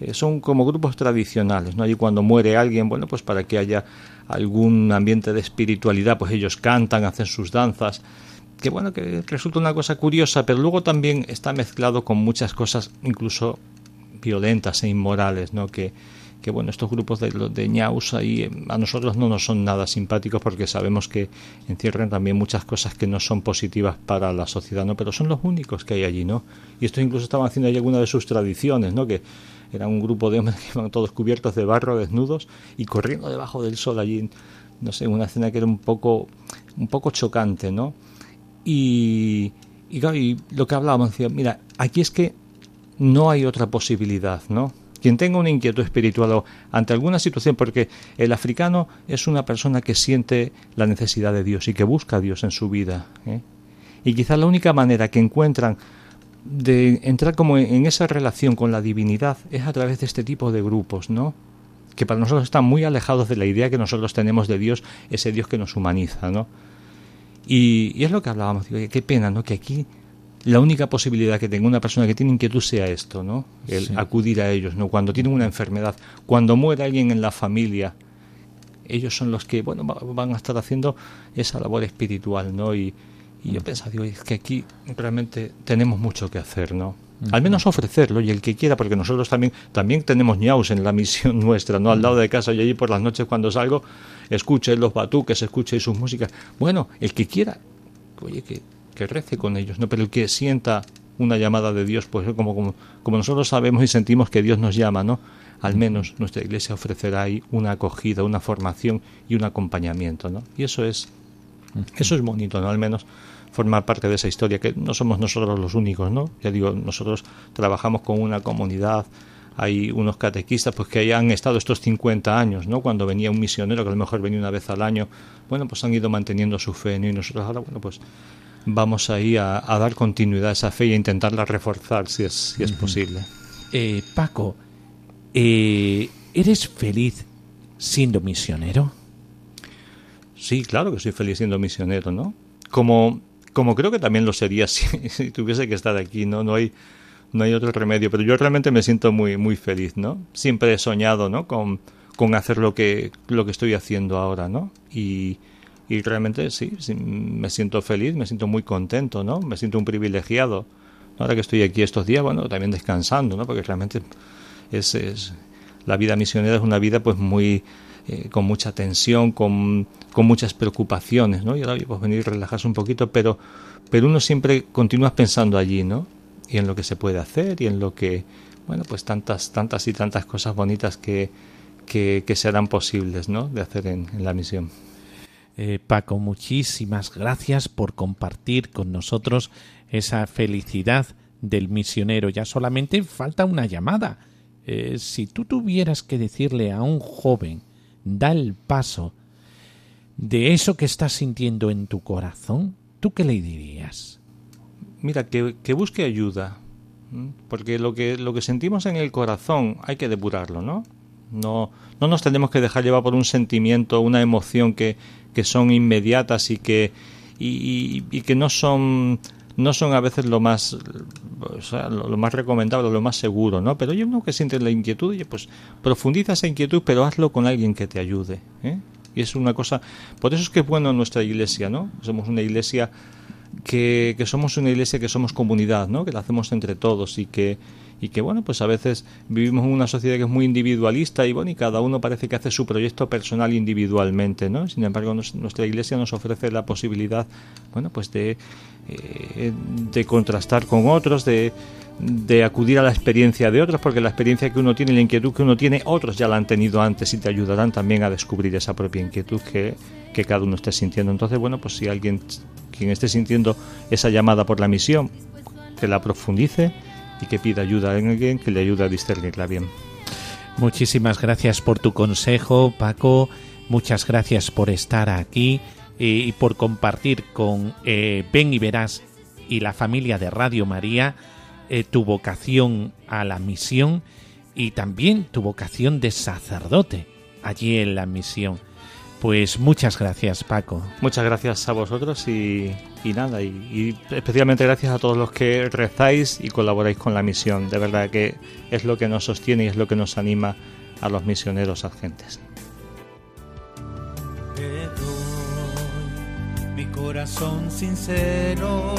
eh, son como grupos tradicionales, ¿no? Allí cuando muere alguien, bueno, pues para que haya algún ambiente de espiritualidad, pues ellos cantan, hacen sus danzas, que bueno, que resulta una cosa curiosa, pero luego también está mezclado con muchas cosas incluso violentas e inmorales, ¿no? Que, que bueno, estos grupos de, de ñaus ahí eh, a nosotros no nos son nada simpáticos porque sabemos que encierran también muchas cosas que no son positivas para la sociedad, ¿no? Pero son los únicos que hay allí, ¿no? Y esto incluso estaban haciendo allí alguna de sus tradiciones, ¿no? Que era un grupo de hombres que iban todos cubiertos de barro, desnudos y corriendo debajo del sol allí, no sé, una escena que era un poco, un poco chocante, ¿no? Y, y, lo que hablábamos, decía, mira, aquí es que no hay otra posibilidad, ¿no? Quien tenga una inquietud espiritual o ante alguna situación, porque el africano es una persona que siente la necesidad de Dios y que busca a Dios en su vida. ¿eh? Y quizás la única manera que encuentran de entrar como en esa relación con la divinidad es a través de este tipo de grupos, ¿no? Que para nosotros están muy alejados de la idea que nosotros tenemos de Dios, ese Dios que nos humaniza, ¿no? Y, es lo que hablábamos, digo, qué pena, ¿no? Que aquí la única posibilidad que tenga una persona que tiene inquietud sea esto, ¿no? El acudir a ellos, ¿no? Cuando tienen una enfermedad, cuando muere alguien en la familia, ellos son los que, bueno, van a estar haciendo esa labor espiritual, ¿no? Y, y yo pensaba, digo, es que aquí realmente tenemos mucho que hacer, ¿no? Al menos ofrecerlo y el que quiera, porque nosotros también también tenemos ñaus en la misión nuestra, ¿no? Al lado de casa y allí por las noches cuando salgo, escuche los batuques, escuche sus músicas. Bueno, el que quiera, oye, que, que rece con ellos, ¿no? Pero el que sienta una llamada de Dios, pues como, como, como nosotros sabemos y sentimos que Dios nos llama, ¿no? Al menos nuestra iglesia ofrecerá ahí una acogida, una formación y un acompañamiento, ¿no? Y eso es, eso es bonito, ¿no? Al menos formar parte de esa historia, que no somos nosotros los únicos, ¿no? Ya digo, nosotros trabajamos con una comunidad, hay unos catequistas pues que hayan estado estos 50 años, ¿no? Cuando venía un misionero, que a lo mejor venía una vez al año, bueno, pues han ido manteniendo su fe, ¿no? Y nosotros ahora, bueno, pues vamos ahí a, dar continuidad a esa fe y a intentarla reforzar si es, si es posible. Eh, Paco, eh, ¿eres feliz siendo misionero? Sí, claro que soy feliz siendo misionero, ¿no? Como como creo que también lo sería si, tuviese que estar aquí, ¿no? No hay, no hay otro remedio, pero yo realmente me siento muy, muy feliz, ¿no? Siempre he soñado, ¿no? Con, con hacer lo que, lo que estoy haciendo ahora, ¿no? Y, y realmente sí, me siento feliz, me siento muy contento, ¿no? Me siento un privilegiado. Ahora que estoy aquí estos días, bueno, también descansando, ¿no? Porque realmente es, es la vida misionera es una vida pues muy eh, con mucha tensión, con, con, muchas preocupaciones, ¿no? Y ahora pues venir a relajarse un poquito, pero, pero uno siempre continúa pensando allí, ¿no? Y en lo que se puede hacer y en lo que, bueno, pues tantas, tantas y tantas cosas bonitas que, que, serán posibles, ¿no? De hacer en, la misión. Eh, Paco, muchísimas gracias por compartir con nosotros esa felicidad del misionero. Ya solamente falta una llamada. Eh, si tú tuvieras que decirle a un joven da el paso de eso que estás sintiendo en tu corazón, ¿tú qué le dirías? Mira, que, que busque ayuda, porque lo que, lo que sentimos en el corazón hay que depurarlo, ¿no? No, no nos tenemos que dejar llevar por un sentimiento, una emoción que, que son inmediatas y que, y, que no son no son a veces lo más o sea, lo, más recomendable, lo más seguro, ¿no? Pero yo uno que siente la inquietud, y pues profundiza esa inquietud, pero hazlo con alguien que te ayude, ¿eh? Y es una cosa, por eso es que es bueno nuestra iglesia, ¿no? Somos una iglesia que, que somos una iglesia que somos comunidad, ¿no? Que la hacemos entre todos y que y que bueno pues a veces vivimos en una sociedad que es muy individualista y bueno y cada uno parece que hace su proyecto personal individualmente no sin embargo nuestra iglesia nos ofrece la posibilidad bueno pues de eh, de contrastar con otros de de acudir a la experiencia de otros, porque la experiencia que uno tiene, la inquietud que uno tiene, otros ya la han tenido antes y te ayudarán también a descubrir esa propia inquietud que, que cada uno esté sintiendo. Entonces, bueno, pues si alguien, quien esté sintiendo esa llamada por la misión, que la profundice y que pida ayuda en alguien que le ayude a discernirla bien. Muchísimas gracias por tu consejo, Paco. Muchas gracias por estar aquí eh, y por compartir con eh, Ben y Verás y la familia de Radio María eh, tu vocación a la misión y también tu vocación de sacerdote allí en la misión. Pues muchas gracias, Paco. Muchas gracias a vosotros y, nada, y, especialmente gracias a todos los que rezáis y colaboráis con la misión. De verdad que es lo que nos sostiene y es lo que nos anima a los misioneros agentes. mi corazón sincero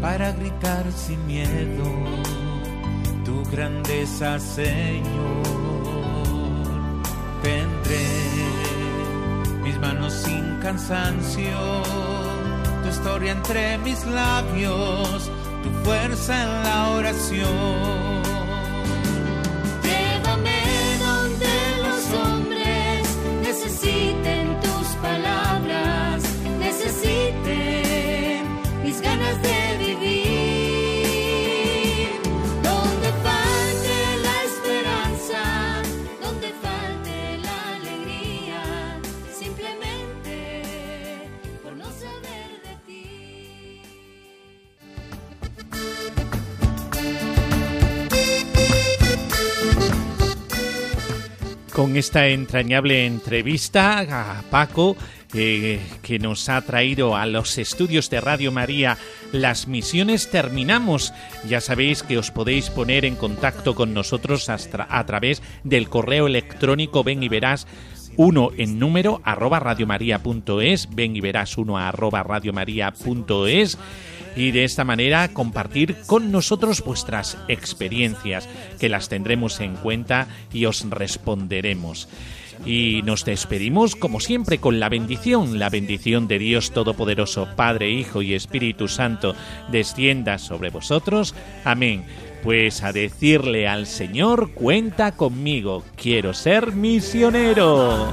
para gritar sin miedo tu grandeza, Señor. Tendré mis manos sin cansancio, tu historia entre mis labios, tu fuerza en la oración. Con esta entrañable entrevista a Paco eh, que nos ha traído a los estudios de Radio María las misiones terminamos. Ya sabéis que os podéis poner en contacto con nosotros hasta a través del correo electrónico ven y verás uno en número arroba radiomaria.es, ven y verás uno arroba radiomaria.es y de esta manera compartir con nosotros vuestras experiencias, que las tendremos en cuenta y os responderemos. Y nos despedimos como siempre con la bendición, la bendición de Dios Todopoderoso, Padre, Hijo y Espíritu Santo, descienda sobre vosotros. Amén. Pues a decirle al Señor, cuenta conmigo, quiero ser misionero.